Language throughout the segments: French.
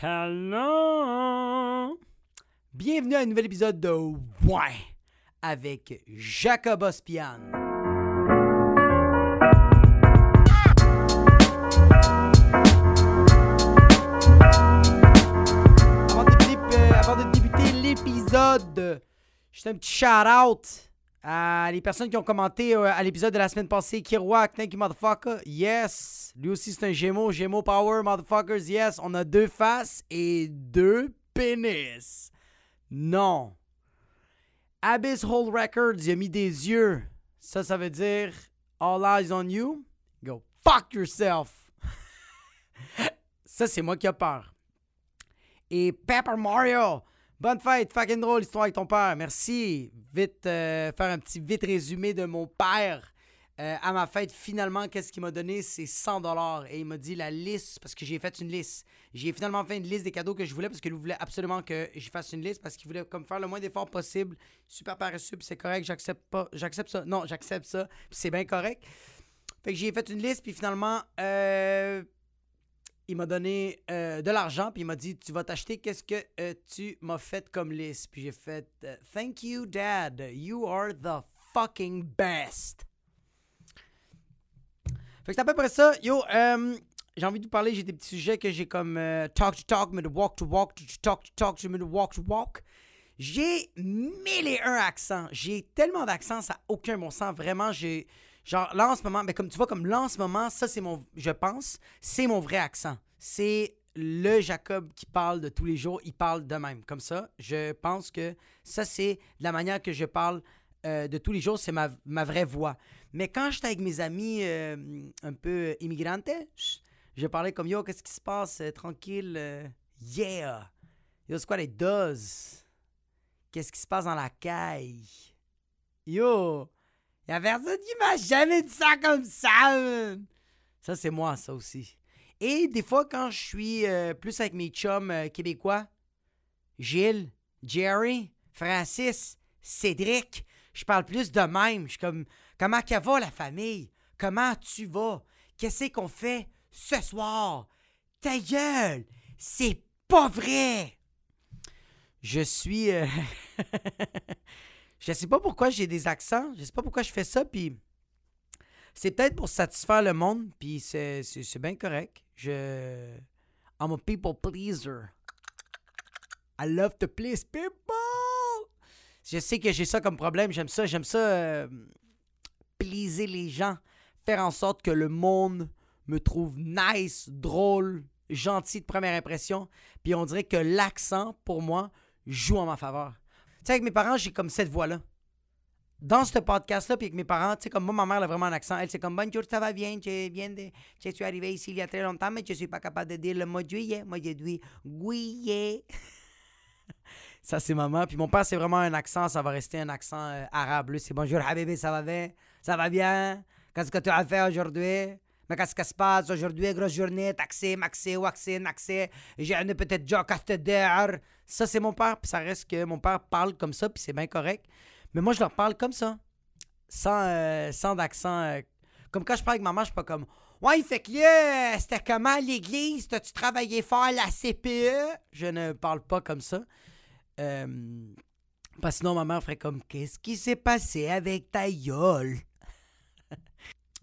Hello! Bienvenue à un nouvel épisode de Ouais avec Jacob Ospian. Avant de débuter, euh, avant de débuter l'épisode, un petit shout-out les personnes qui ont commenté euh, à l'épisode de la semaine passée. Kirouac, thank you, motherfucker. Yes. Lui aussi, c'est un Gémeaux. Gémeaux Power, motherfuckers. Yes. On a deux faces et deux pénis. Non. Abyss Hole Records, il a mis des yeux. Ça, ça veut dire All eyes on you. Go fuck yourself. ça, c'est moi qui a peur. Et Pepper Mario. Bonne fête, fucking drôle histoire avec ton père. Merci. Vite, euh, faire un petit vite résumé de mon père. Euh, à ma fête, finalement, qu'est-ce qu'il m'a donné? C'est 100 dollars. Et il m'a dit la liste, parce que j'ai fait une liste. J'ai finalement fait une liste des cadeaux que je voulais, parce qu'il voulait absolument que je fasse une liste, parce qu'il voulait comme faire le moins d'efforts possible. Super paresseux, puis c'est correct, j'accepte pas. J'accepte ça. Non, j'accepte ça, c'est bien correct. Fait que j'ai fait une liste, puis finalement, euh, il m'a donné euh, de l'argent, puis il m'a dit Tu vas t'acheter, qu'est-ce que euh, tu m'as fait comme liste? Puis j'ai fait euh, Thank you, Dad. You are the fucking best. Fait que c'est à peu près ça. Yo, j'ai envie de vous parler. J'ai des petits sujets que j'ai comme talk to talk, mais de walk to walk, to talk to talk, mais walk to walk. J'ai mille et un accents. J'ai tellement d'accents, ça n'a aucun bon sens. Vraiment, j'ai. Genre, là en ce moment, ben, comme tu vois, comme là en ce moment, ça c'est mon. Je pense, c'est mon vrai accent. C'est le Jacob qui parle de tous les jours, il parle de même. Comme ça, je pense que ça c'est la manière que je parle euh, de tous les jours, c'est ma, ma vraie voix. Mais quand j'étais avec mes amis euh, un peu immigrantes, je parlais comme yo, qu'est-ce qui se passe? Euh, tranquille. yeah! Yo, c'est quoi les does? Qu'est-ce qui se passe dans la caille? Yo! Y'a personne qui m'a jamais dit ça comme ça. Ça, c'est moi, ça aussi. Et des fois, quand je suis euh, plus avec mes chums euh, québécois, Gilles, Jerry, Francis, Cédric, je parle plus de même. Je suis comme, comment qu'elle va la famille? Comment tu vas? Qu'est-ce qu'on fait ce soir? Ta gueule! C'est pas vrai! Je suis... euh, je sais pas pourquoi j'ai des accents. Je sais pas pourquoi je fais ça, puis... C'est peut-être pour satisfaire le monde, puis c'est, bien correct. Je... I'm a people pleaser. I love to please people. Je sais que j'ai ça comme problème. J'aime ça. J'aime ça. euh, pleaser les gens. Faire en sorte que le monde me trouve nice, drôle, gentil de première impression. Puis on dirait que l'accent, pour moi, joue en ma faveur. Avec mes parents, j'ai comme cette voix-là. Dans ce podcast-là, puis avec mes parents, tu sais, comme moi, ma mère elle a vraiment un accent. Elle, c'est comme Bonjour, ça va bien? Je viens de. Je suis arrivé ici il y a très longtemps, mais je suis pas capable de dire le mot juillet. Moi, je dis guillet. Ça, c'est maman. Puis mon père, c'est vraiment un accent. Ça va rester un accent euh, arabe. Lui, c'est bonjour, Habibi, ça va bien? Ça va bien? Qu'est-ce que tu as fait aujourd'hui? Mais qu'est-ce qui se passe aujourd'hui? Grosse journée, taxi, maxi, waxi, naxi. J'ai un peut-être déjà d'air. Ça, c'est mon père. Puis ça reste que mon père parle comme ça, puis c'est bien correct. Mais moi, je leur parle comme ça. Sans, euh, sans d'accent. euh, comme quand je parle avec maman, je suis pas comme. Ouais, fait que c'était comment à l'église? T'as-tu travaillé fort la CPE? Je ne parle pas comme ça. Euh, parce que sinon, ma mère ferait comme Qu'est-ce qui s'est passé avec ta gueule?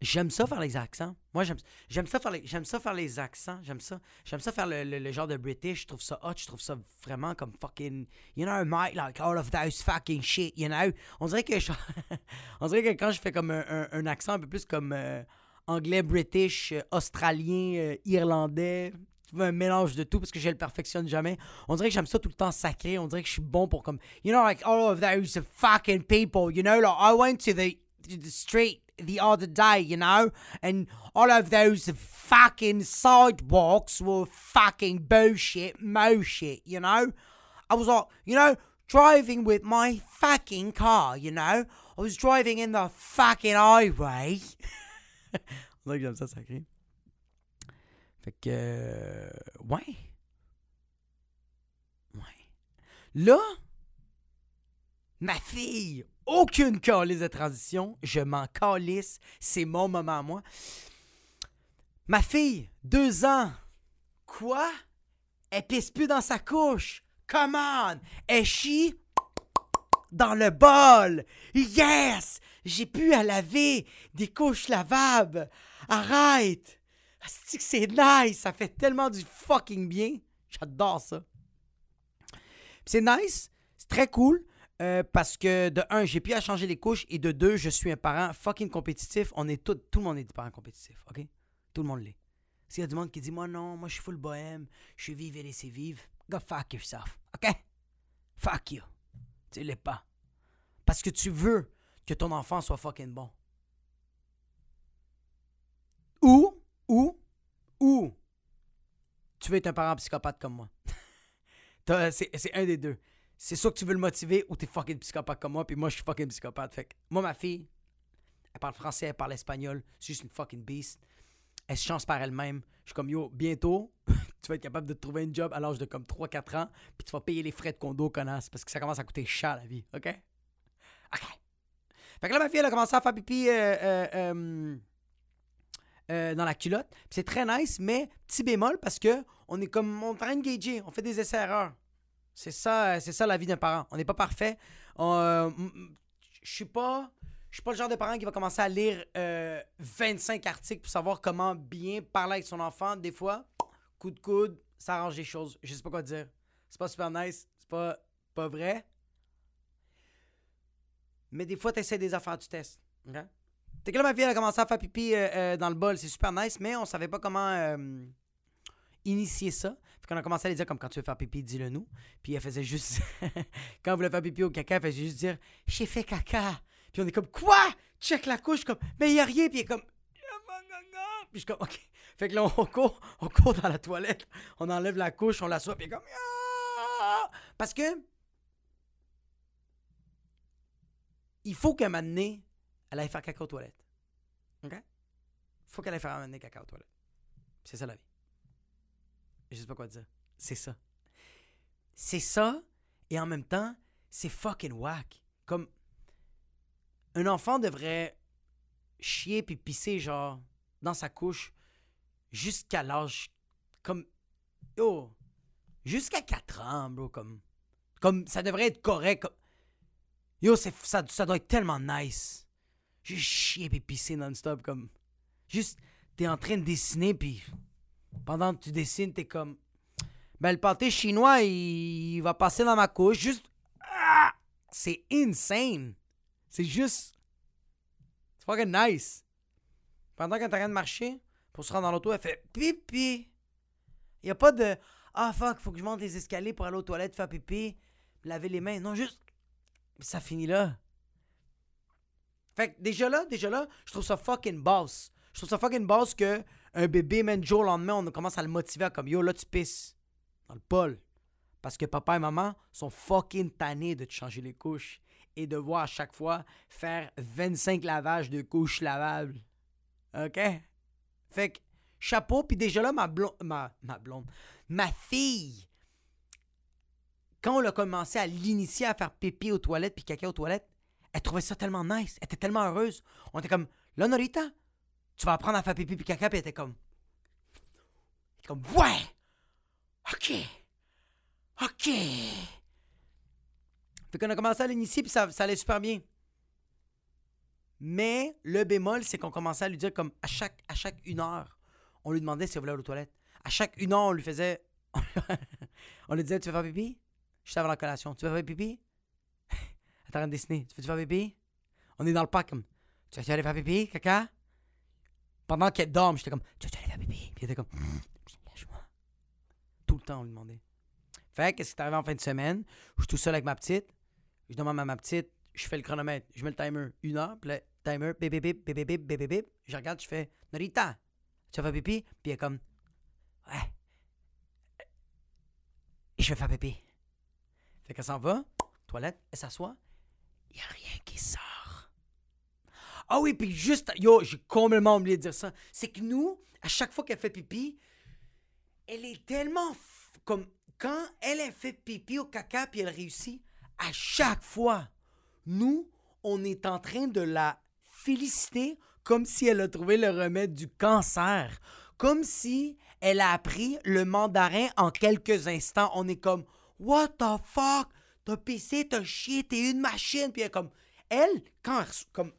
J'aime ça faire les accents. Moi, j'aime ça faire les j'aime ça faire les accents. J'aime ça. J'aime ça faire le, le- genre de British. Je trouve ça hot. Je trouve ça vraiment comme fucking. You know, mate, like all of those fucking shit, you know? On dirait que je- on dirait que quand je fais comme un accent un peu plus comme euh, anglais, british, euh, australien, euh, irlandais, un mélange de tout parce que je le perfectionne jamais. On dirait que j'aime ça tout le temps sacré. On dirait que je suis bon pour comme. You know, like all of those fucking people, you know? Like, I went to the, to the street the other day, you know? And all of those fucking sidewalks were fucking bullshit, mo shit, you know? I was like, you know, driving with my fucking car, you know? I was driving in the fucking highway. Que j'aime ça sacré. Fait euh, ouais. Ouais. Là, ma fille, aucune calice de transition. Je m'en calisse. C'est mon moment à moi. Ma fille, deux ans. Quoi? Elle pisse plus dans sa couche. Come on! Elle chie dans le bol. Yes! J'ai pu à laver des couches lavables. Arrête! C'est c'est nice! Ça fait tellement du fucking bien. J'adore ça. C'est nice, c'est très cool. Euh, parce que de un, j'ai pu à changer les couches et de deux, je suis un parent fucking compétitif. On est tout, tout le monde est des parents compétitifs, ok? Tout le monde l'est. S'il y a du monde qui dit, moi non, moi je suis full bohème, je suis vivre et laisser vivre, go fuck yourself, ok? Fuck you. Tu l'es pas. Parce que tu veux que ton enfant soit fucking bon. Ou, ou, ou, tu veux être un parent psychopathe comme moi. C'est un des deux. C'est soit que tu veux le motiver ou t'es fucking psychopathe comme moi, puis moi je suis fucking psychopathe. Fait que moi, ma fille, elle parle français, elle parle espagnol, c'est juste une fucking beast. Elle se chance par elle-même. Je suis comme yo, bientôt, tu vas être capable de trouver un job à l'âge de comme 3-4 ans, puis tu vas payer les frais de condo, connasse, parce que ça commence à coûter cher la vie, ok? Ok. Fait que là, ma fille, elle a commencé à faire pipi euh, euh, euh, dans la culotte. C'est très nice, mais petit bémol parce que on est comme on est en train de gager, on fait des essais-erreurs. C'est ça, euh, c'est ça la vie d'un parent. On n'est pas parfait. Euh, Je suis pas, je suis pas le genre de parent qui va commencer à lire euh, 25 articles pour savoir comment bien parler avec son enfant. Des fois, coup de coude, ça arrange les choses. Je sais pas quoi dire. C'est pas super nice, c'est pas pas vrai. Mais des fois, tu essaies des affaires, tu testes. Fait que là, ma fille, elle a commencé à faire pipi euh, euh, dans le bol. C'est super nice, mais on savait pas comment initier ça. Fait qu'on a commencé à lui dire, comme quand tu veux faire pipi, dis-le nous. Puis elle faisait juste. quand elle voulait faire pipi au caca, elle faisait juste dire, j'ai fait caca. Puis on est comme, quoi? Check la couche, comme, mais il y a rien. Puis elle est comme, puis je suis comme, OK. Fait que là, on court, on court dans la toilette, on enlève la couche, on l'assoit, puis comme! Parce que. il faut qu'à un donné, elle aille faire caca aux toilettes. OK? Il faut qu'elle aille faire un moment donné caca aux toilettes. C'est ça la vie. Je sais pas quoi dire. C'est ça. C'est ça, et en même temps, c'est fucking whack. Comme. Un enfant devrait chier puis pisser, genre, dans sa couche jusqu'à l'âge. Comme. Yo! Jusqu'à 4 ans, bro. Comme. Comme ça devrait être correct. comme- Yo, ça, ça doit être tellement nice. Juste chier puis pisser non-stop, comme. Juste, t'es en train de dessiner, puis pendant que tu dessines, t'es comme. Ben, le pâté chinois, il, va passer dans ma couche. Juste. Ah! C'est insane. C'est juste. C'est fucking nice. Pendant qu'elle est en train de marcher, pour se rendre dans l'auto, elle fait pipi. Il a pas de. Ah, fuck, faut que je monte les escaliers pour aller aux toilettes, faire pipi, laver les mains. Non, juste. Ça finit là. Fait que déjà là, déjà là, je trouve ça fucking boss. Je trouve ça fucking boss que un bébé, même jour au lendemain, on commence à le motiver à comme yo, là, tu pisses dans le bol. Parce que papa et maman sont fucking tannés de te changer les couches et de voir à chaque fois faire 25 lavages de couches lavables. OK? Fait que, chapeau, puis déjà là, ma, blonde, ma, ma blonde, ma fille, quand on a commencé à l'initier à faire pipi aux toilettes puis caca aux toilettes, elle trouvait ça tellement nice. Elle était tellement heureuse. On était comme, là, Norita, tu vas apprendre à faire pipi puis caca, puis elle comme, comme, ouais, ok, ok. Fait qu'on a commencé à l'initier, puis ça, ça allait super bien. Mais le bémol, c'est qu'on commençait à lui dire comme à chaque, à chaque une heure, on lui demandait si elle voulait aller aux toilettes. À chaque une heure, on lui faisait. on lui disait Tu veux faire pipi? Juste avant la collation. Tu veux faire pipi? Elle train de dessiner. Tu veux faire pipi? On est dans le parc comme Tu veux aller faire pipi, caca? pendant qu'elle dorme, j'étais comme, tu vas aller faire pipi? Puis elle était comme, lâche-moi. Tout le temps, on lui demandait. Fait qu'est-ce qui est arrivé en fin de semaine? Je suis tout seul avec ma petite. Je demande à ma petite, je fais le chronomètre, je mets le timer, une heure, puis le timer, bip, bip, bip, bip, bip, bip, bip, Je regarde, je fais, Norita, tu vas faire pipi? Puis elle est comme, ouais. Je vais faire pipi. Fait qu'elle s'en va, toilette, elle s'assoit, il n'y a rien qui sort. Ah oui, puis juste, yo, j'ai complètement oublié de dire ça. C'est que nous, à chaque fois qu'elle fait pipi, elle est tellement comme quand elle a fait pipi au caca puis elle réussit, à chaque fois, nous, on est en train de la féliciter comme si elle a trouvé le remède du cancer. Comme si Elle a appris le mandarin en quelques instants. On est comme, what the fuck? T'as pissé, t'as chié, t'es une machine. Puis elle comme, elle, quand elle, comme,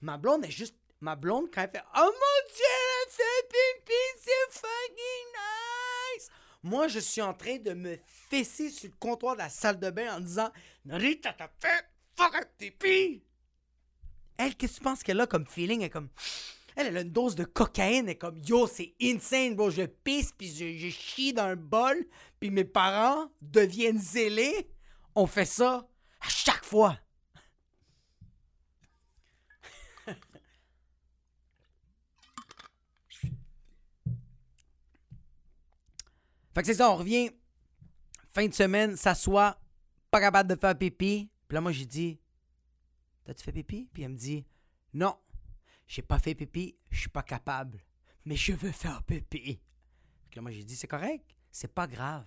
ma blonde est juste, ma blonde, quand elle fait, oh mon dieu, elle fait pipi, c'est fucking nice. Moi, je suis en train de me fesser sur le comptoir de la salle de bain en disant, Narita, t'as fait fucking pipi. Elle, qu'est-ce que tu penses qu'elle a comme feeling? Elle comme. Elle, elle a une dose de cocaïne. Elle est comme Yo, c'est insane, bro. Je pisse, puis je, je chie dans un bol, puis mes parents deviennent zélés. On fait ça à chaque fois. Fait que c'est ça, on revient. Fin de semaine, s'assoit, pas capable de faire pipi. Puis là, moi, j'ai dit T'as-tu fait pipi? Puis elle me dit Non, j'ai pas fait pipi, je suis pas capable, mais je veux faire pipi. Puis là, moi, j'ai dit C'est correct, c'est pas grave.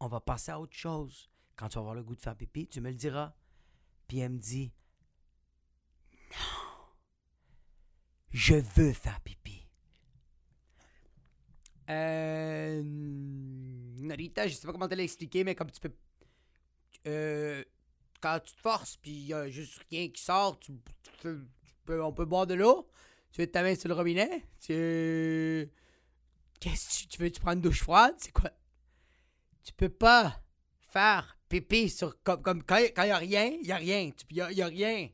On va passer à autre chose. Quand tu vas avoir le goût de faire pipi, tu me le diras. Puis elle me dit Non, je veux faire pipi. Euh. Narita, je sais pas comment te l'expliquer, mais comme tu peux. Euh, quand tu te forces, puis il y a juste rien qui sort, tu, tu peux- on peut boire de l'eau. Tu veux ta main sur le robinet? Tu. Qu'est-ce que tu, veux? Tu prends une douche froide? C'est quoi? Tu peux pas faire pipi sur. Comme, quand il n'y a rien, il n'y a rien. Il a rien.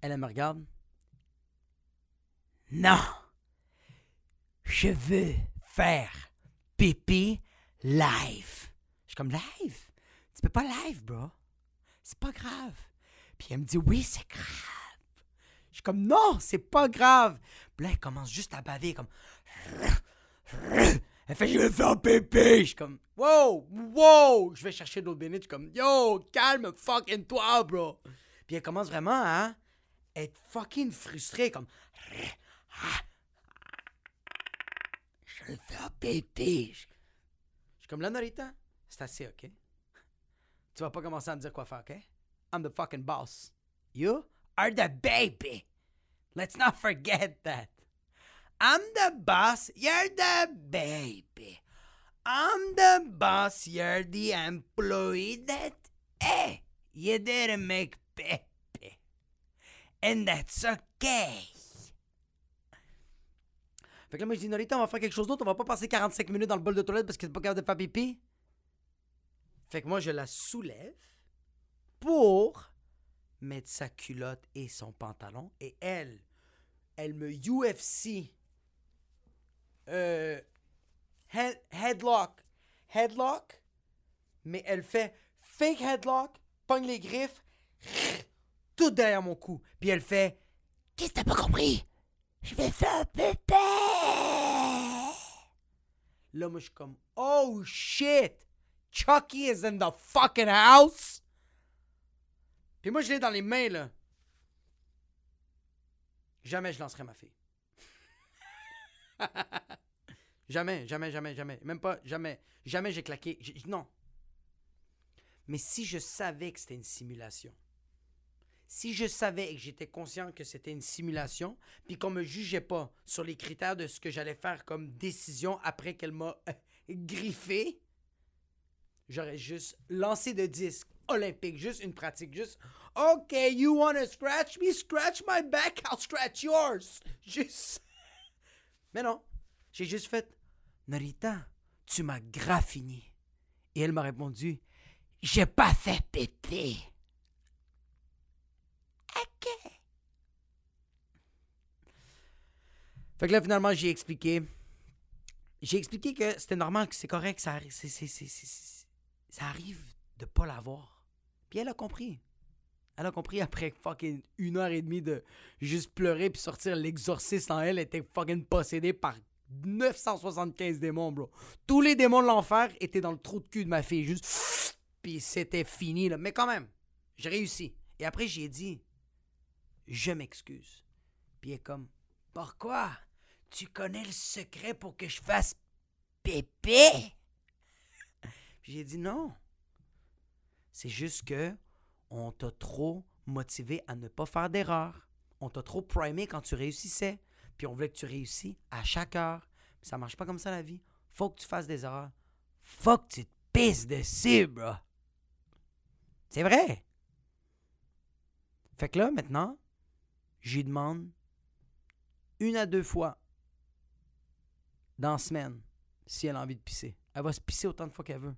Elle, elle me regarde. Non! Je veux faire pipi live. Je suis comme live? Tu peux pas live, bro. C'est pas grave. Puis elle me dit oui, c'est grave. Je suis comme non, c'est pas grave. Puis là, elle commence juste à baver comme. Elle fait je vais faire pipi. Je suis comme wow, wow. Je vais chercher d'autres bénéfices. Je suis comme yo, calme fucking toi, bro. Puis elle commence vraiment à être fucking frustrée comme. Je faire pipi. Je suis comme là, Norita, c'est assez, ok? Tu vas pas commencer à me dire quoi faire, ok? I'm the fucking boss. You are the baby. Let's not forget that. I'm the boss, you're the baby. I'm the boss, you're the employee that, eh, you didn't make baby. And that's okay. Fait que là, moi, je dis, Norita, on va faire quelque chose d'autre. On va pas passer 45 minutes dans le bol de toilette parce que t'es pas capable de faire pipi. Fait que moi, je la soulève pour mettre sa culotte et son pantalon. Et elle, elle me UFC. Euh, head- headlock. Headlock. Mais elle fait fake headlock, pogne les griffes, tout derrière mon cou. Puis elle fait Qu'est-ce que t'as pas compris? Je vais faire pépé! Là, moi, je suis comme, oh shit! Chucky is in the fucking house! Puis moi, je l'ai dans les mains, là. Jamais je lancerai ma fille. jamais, jamais, jamais, jamais. Même pas, jamais. Jamais j'ai claqué. Non. Mais si je savais que c'était une simulation, si je savais et que j'étais conscient que c'était une simulation, puis qu'on me jugeait pas sur les critères de ce que j'allais faire comme décision après qu'elle m'a euh, griffé, j'aurais juste lancé de disque olympique, juste une pratique, juste OK, you wanna scratch me, scratch my back, I'll scratch yours. Juste. Mais non, j'ai juste fait Narita, tu m'as graffiné. Et elle m'a répondu J'ai pas fait péter. OK. Fait que là, finalement, j'ai expliqué. J'ai expliqué que c'était normal, que c'est correct, ça, c'est- c'est- ça arrive de pas l'avoir. Puis elle a compris. Elle a compris après fucking une heure et demie de juste pleurer puis sortir l'exorciste en elle était fucking possédée par 975 démons, bro. Tous les démons de l'enfer étaient dans le trou de cul de ma fille, juste. Puis c'était fini, là. Mais quand même, j'ai réussi. Et après, j'ai dit, je m'excuse. Puis elle est comme, pourquoi? Tu connais le secret pour que je fasse pépé? Puis j'ai dit non. C'est juste que on t'a trop motivé à ne pas faire d'erreur. On t'a trop primé quand tu réussissais. Puis on voulait que tu réussis à chaque heure. Puis ça marche pas comme ça la vie. Faut que tu fasses des erreurs. Faut que tu te pisses dessus, bro. C'est vrai. Fait que là, maintenant, j'y demande une à deux fois dans la semaine si elle a envie de pisser. Elle va se pisser autant de fois qu'elle veut.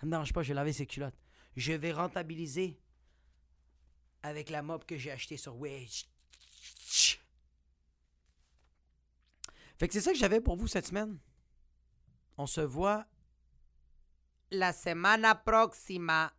Ça me dérange pas, je vais laver ses culottes. Je vais rentabiliser avec la mop que j'ai acheté sur Wish. Fait que c'est ça que j'avais pour vous cette semaine. On se voit la semana próxima.